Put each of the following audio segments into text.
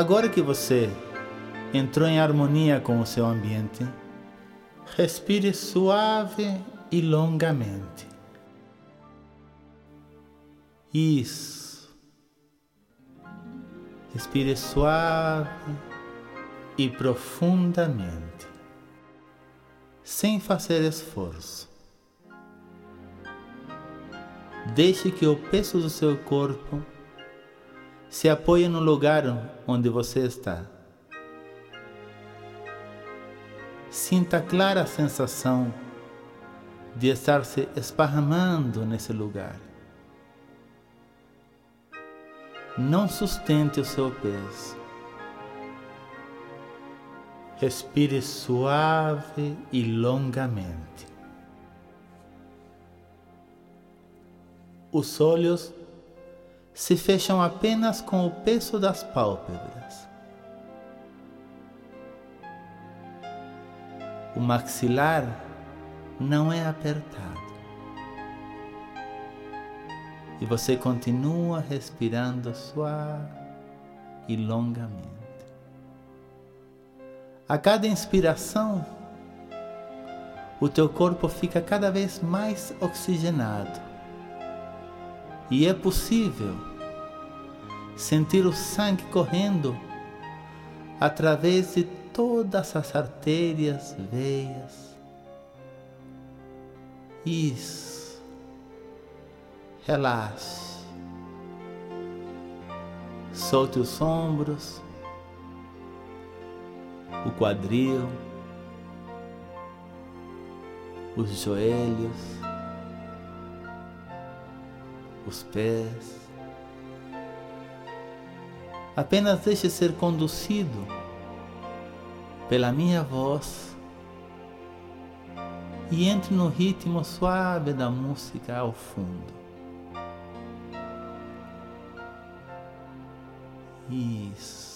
Agora que você entrou em harmonia com o seu ambiente, respire suave e longamente. Isso. Respire suave e profundamente, sem fazer esforço. Deixe que o peso do seu corpo se apoie no lugar onde você está. Sinta a clara sensação de estar se esparramando nesse lugar. Não sustente o seu peso. Respire suave e longamente. Os olhos se fecham apenas com o peso das pálpebras. O maxilar não é apertado. E você continua respirando suave e longamente. A cada inspiração, o teu corpo fica cada vez mais oxigenado. E é possível sentir o sangue correndo através de todas as artérias, veias. Isso. Relaxe. Solte os ombros, o quadril, os joelhos, os pés. Apenas deixe ser conduzido pela minha voz e entre no ritmo suave da música ao fundo. Isso.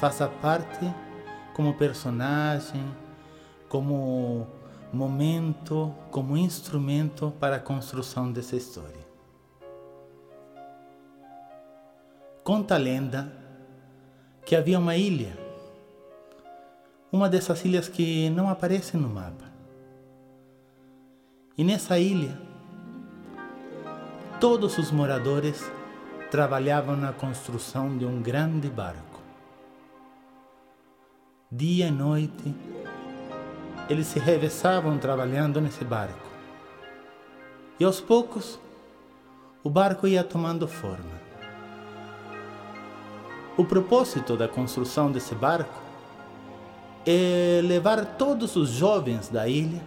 Faça parte como personagem, como momento, como instrumento para a construção dessa história. Conta a lenda que havia uma ilha, uma dessas ilhas que não aparecem no mapa. E nessa ilha, todos os moradores trabalhavam na construção de um grande barco dia e noite, eles se revezavam trabalhando nesse barco. E aos poucos, o barco ia tomando forma. O propósito da construção desse barco é levar todos os jovens da ilha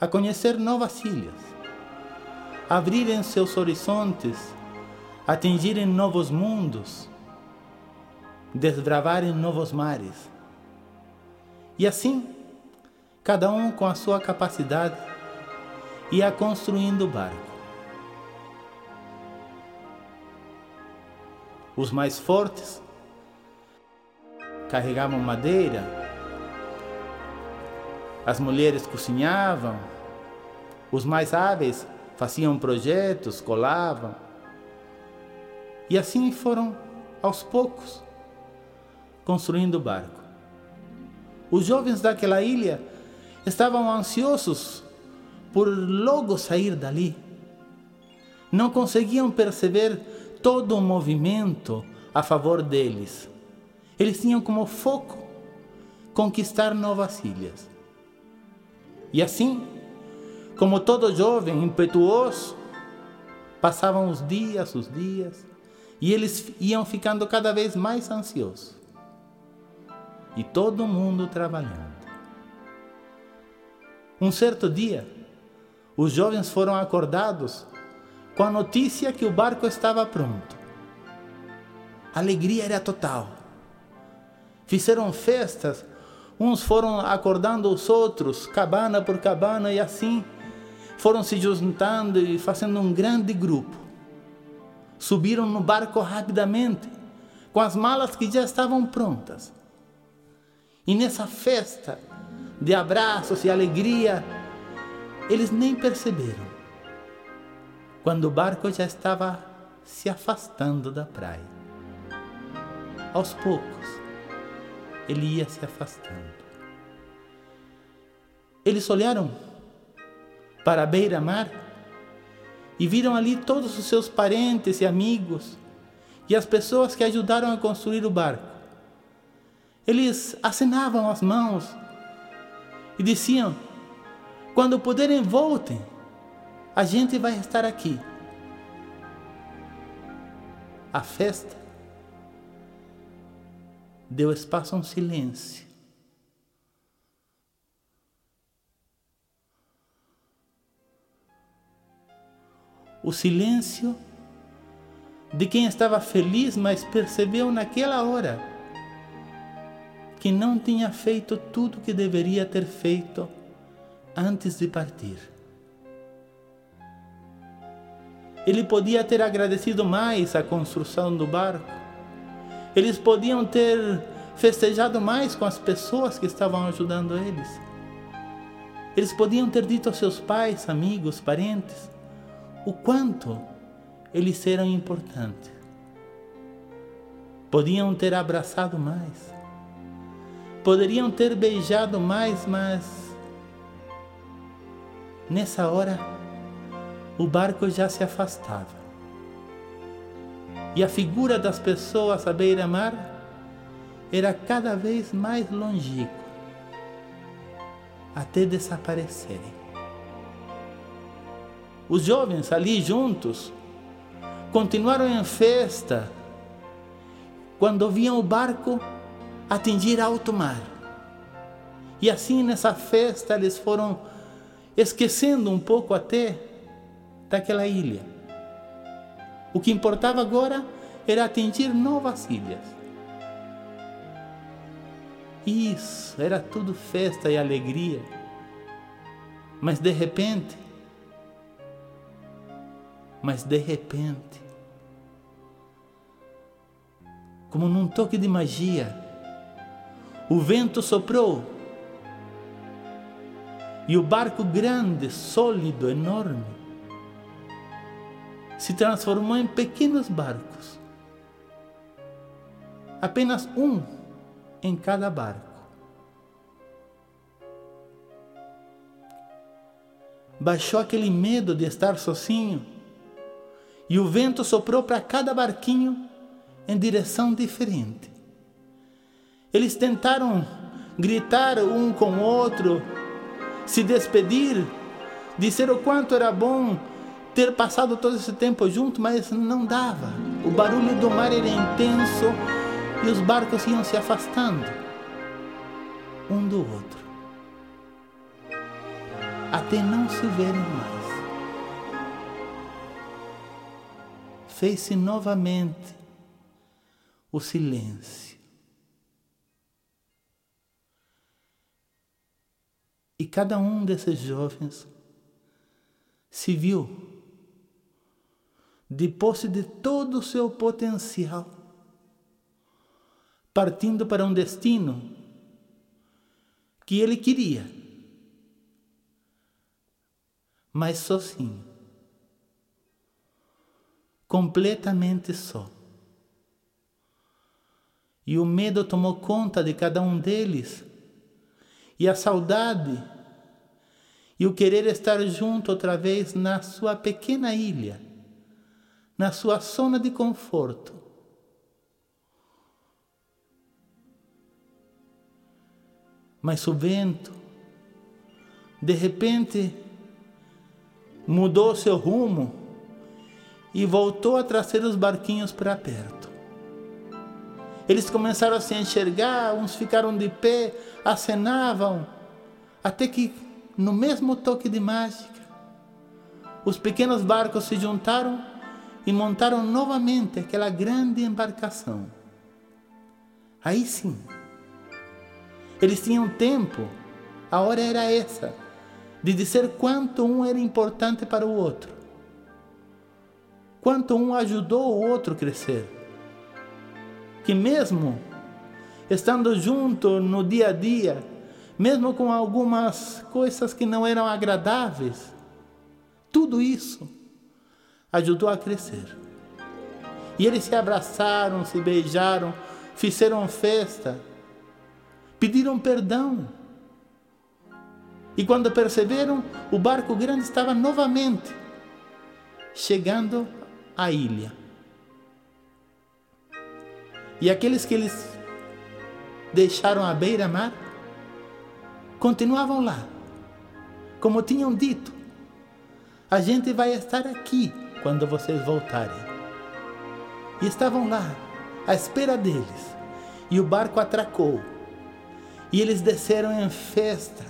a conhecer novas ilhas, abrirem seus horizontes, atingirem novos mundos, desbravarem novos mares. E assim, cada um com a sua capacidade ia construindo o barco. Os mais fortes carregavam madeira, as mulheres cozinhavam, os mais hábeis faziam projetos, colavam. E assim foram, aos poucos, construindo o barco. Os jovens daquela ilha estavam ansiosos por logo sair dali. Não conseguiam perceber todo o movimento a favor deles. Eles tinham como foco conquistar novas ilhas. E assim, como todo jovem impetuoso, passavam os dias, os dias, e eles iam ficando cada vez mais ansiosos e todo mundo trabalhando. Um certo dia, os jovens foram acordados com a notícia que o barco estava pronto. A alegria era total. Fizeram festas, uns foram acordando os outros, cabana por cabana, e assim foram se juntando e fazendo um grande grupo. Subiram no barco rapidamente, com as malas que já estavam prontas. E nessa festa de abraços e alegria, eles nem perceberam. Quando o barco já estava se afastando da praia. Aos poucos, ele ia se afastando. Eles olharam para a beira-mar e viram ali todos os seus parentes e amigos e as pessoas que ajudaram a construir o barco. Eles acenavam as mãos e diziam: Quando puderem, voltem, a gente vai estar aqui. A festa deu espaço a um silêncio. O silêncio de quem estava feliz, mas percebeu naquela hora que não tinha feito tudo o que deveria ter feito antes de partir. Ele podia ter agradecido mais a construção do barco. Eles podiam ter festejado mais com as pessoas que estavam ajudando eles. Eles podiam ter dito aos seus pais, amigos, parentes, o quanto eles eram importantes. Podiam ter abraçado mais. Poderiam ter beijado mais, mas nessa hora o barco já se afastava. E a figura das pessoas à beira-mar era cada vez mais longínqua, até desaparecerem. Os jovens ali juntos continuaram em festa quando viam o barco atingir alto mar. E assim nessa festa eles foram esquecendo um pouco até daquela ilha. O que importava agora era atingir novas ilhas. Isso, era tudo festa e alegria. Mas de repente, mas de repente, como num toque de magia, o vento soprou e o barco grande, sólido, enorme, se transformou em pequenos barcos. Apenas um em cada barco. Baixou aquele medo de estar sozinho e o vento soprou para cada barquinho em direção diferente. Eles tentaram gritar um com o outro, se despedir, dizer o quanto era bom ter passado todo esse tempo junto, mas não dava. O barulho do mar era intenso e os barcos iam se afastando um do outro, até não se verem mais. Fez-se novamente o silêncio. E cada um desses jovens se viu de posse de todo o seu potencial, partindo para um destino que ele queria, mas sozinho, completamente só. E o medo tomou conta de cada um deles, e a saudade, e o querer estar junto outra vez na sua pequena ilha na sua zona de conforto. Mas o vento, de repente, mudou seu rumo e voltou a trazer os barquinhos para perto. Eles começaram a se enxergar, uns ficaram de pé, acenavam, até que, no mesmo toque de mágica, os pequenos barcos se juntaram e montaram novamente aquela grande embarcação. Aí sim, eles tinham tempo, a hora era essa, de dizer quanto um era importante para o outro, quanto um ajudou o outro a crescer. Que mesmo estando junto no dia a dia, mesmo com algumas coisas que não eram agradáveis, tudo isso ajudou a crescer. E eles se abraçaram, se beijaram, fizeram festa, pediram perdão. E quando perceberam, o barco grande estava novamente chegando à ilha. E aqueles que eles deixaram à beira-mar continuavam lá, como tinham dito. A gente vai estar aqui quando vocês voltarem. E estavam lá, à espera deles. E o barco atracou. E eles desceram em festa,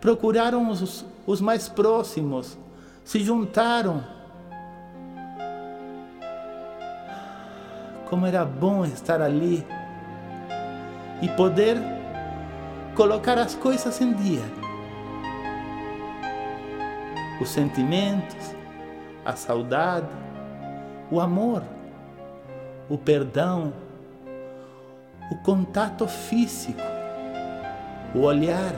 procuraram os, os mais próximos, se juntaram. Como era bom estar ali e poder colocar as coisas em dia. Os sentimentos, a saudade, o amor, o perdão, o contato físico, o olhar,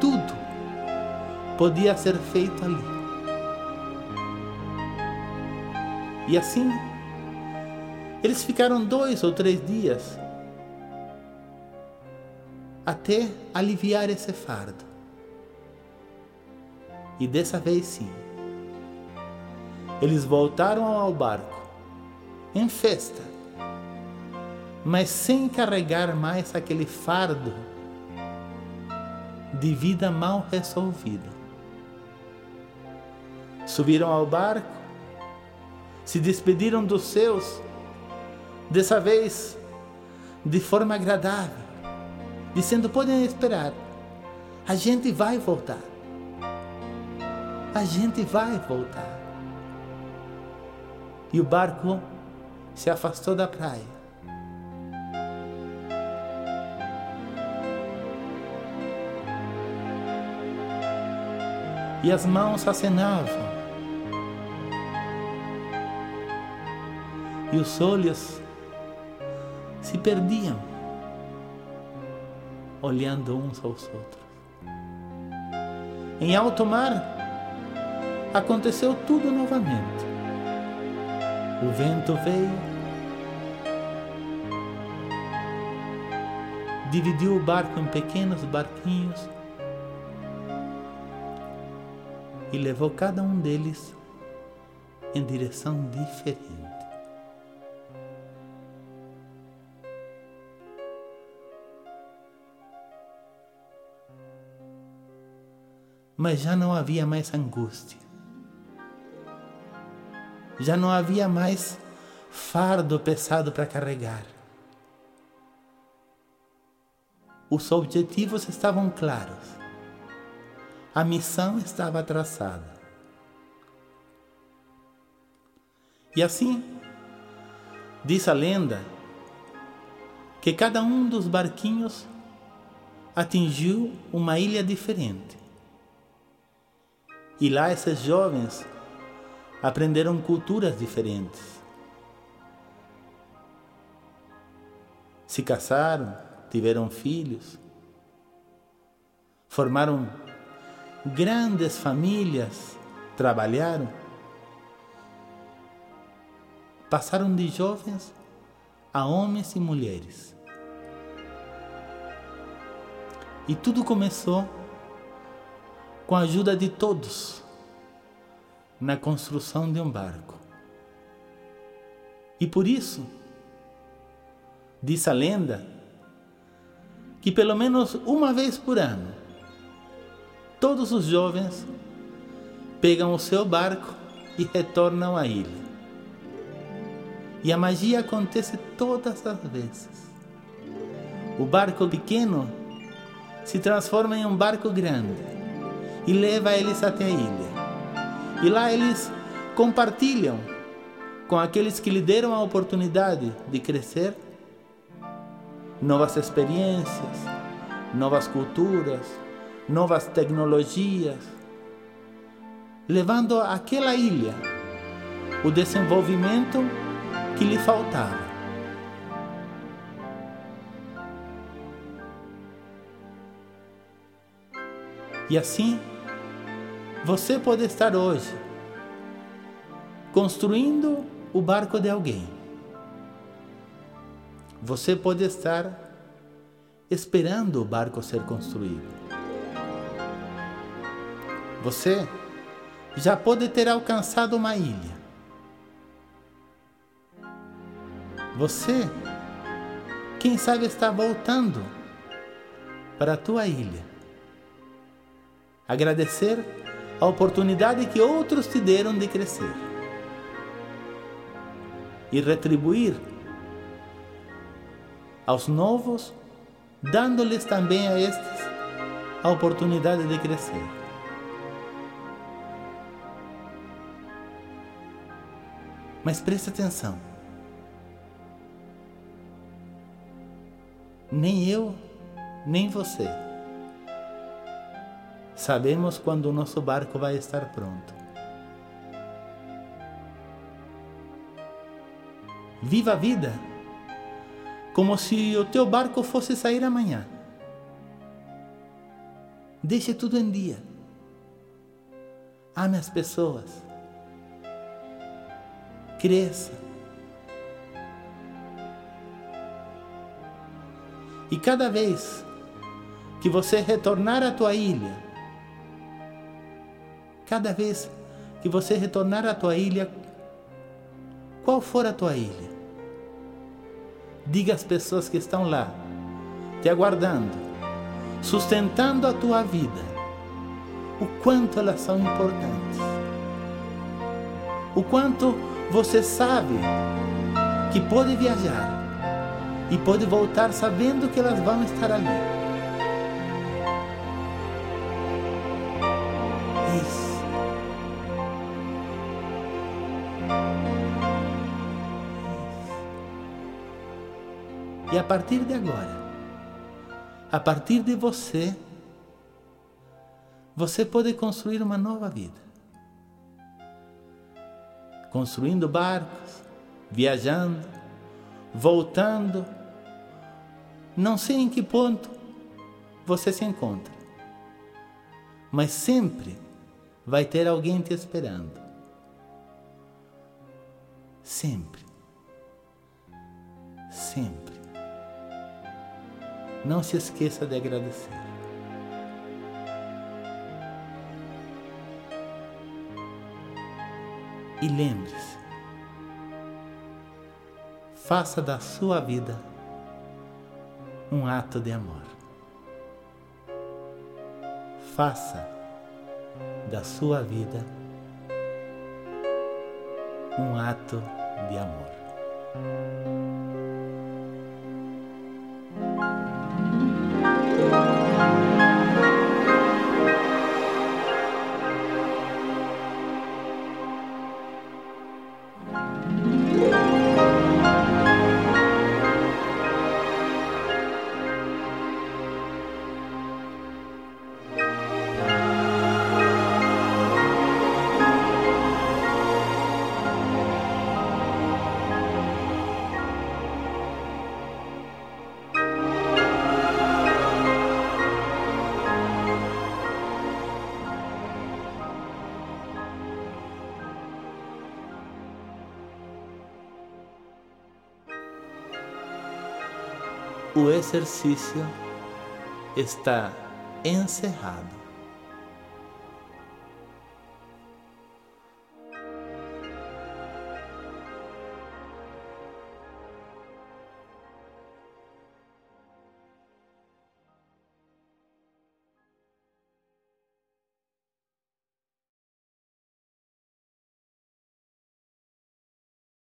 tudo podia ser feito ali. E assim, eles ficaram dois ou três dias até aliviar esse fardo. E dessa vez sim, eles voltaram ao barco, em festa, mas sem carregar mais aquele fardo de vida mal resolvida. Subiram ao barco, se despediram dos seus, dessa vez de forma agradável dizendo: podem esperar, a gente vai voltar. A gente vai voltar. E o barco se afastou da praia. E as mãos acenavam. E os olhos se perdiam olhando uns aos outros. Em alto mar, aconteceu tudo novamente. O vento veio, dividiu o barco em pequenos barquinhos e levou cada um deles em direção diferente. Mas já não havia mais angústia. Já não havia mais fardo pesado para carregar. Os objetivos estavam claros. A missão estava traçada. E assim, diz a lenda, que cada um dos barquinhos atingiu uma ilha diferente. E lá esses jovens aprenderam culturas diferentes. Se casaram, tiveram filhos, formaram grandes famílias, trabalharam, passaram de jovens a homens e mulheres. E tudo começou com a ajuda de todos na construção de um barco. E por isso, diz a lenda, que pelo menos uma vez por ano, todos os jovens pegam o seu barco e retornam à ilha. E a magia acontece todas as vezes. O barco pequeno se transforma em um barco grande e leva eles até a ilha. E lá eles compartilham com aqueles que lhe deram a oportunidade de crescer novas experiências, novas culturas, novas tecnologias, levando àquela ilha o desenvolvimento que lhe faltava. E assim, você pode estar hoje construindo o barco de alguém. Você pode estar esperando o barco ser construído. Você já pode ter alcançado uma ilha. Você, quem sabe, está voltando para a tua ilha. Agradecer a oportunidade que outros te deram de crescer e retribuir aos novos, dando-lhes também a estes a oportunidade de crescer. Mas preste atenção. Nem eu, nem você sabemos quando o nosso barco vai estar pronto. Viva a vida como se o teu barco fosse sair amanhã. Deixe tudo em dia. Ame as pessoas cresça. E cada vez que você retornar à tua ilha, cada vez que você retornar à tua ilha, qual for a tua ilha, diga às pessoas que estão lá, te aguardando, sustentando a tua vida, o quanto elas são importantes, o quanto você sabe que pode viajar e pode voltar sabendo que elas vão estar ali. Partir de agora, a partir de você, você pode construir uma nova vida construindo barcos, viajando, voltando. Não sei em que ponto você se encontra, mas sempre vai ter alguém te esperando. Sempre. Sempre. Não se esqueça de agradecer. E lembre-se, faça da sua vida um ato de amor. Faça da sua vida um ato de amor. O exercício está encerrado.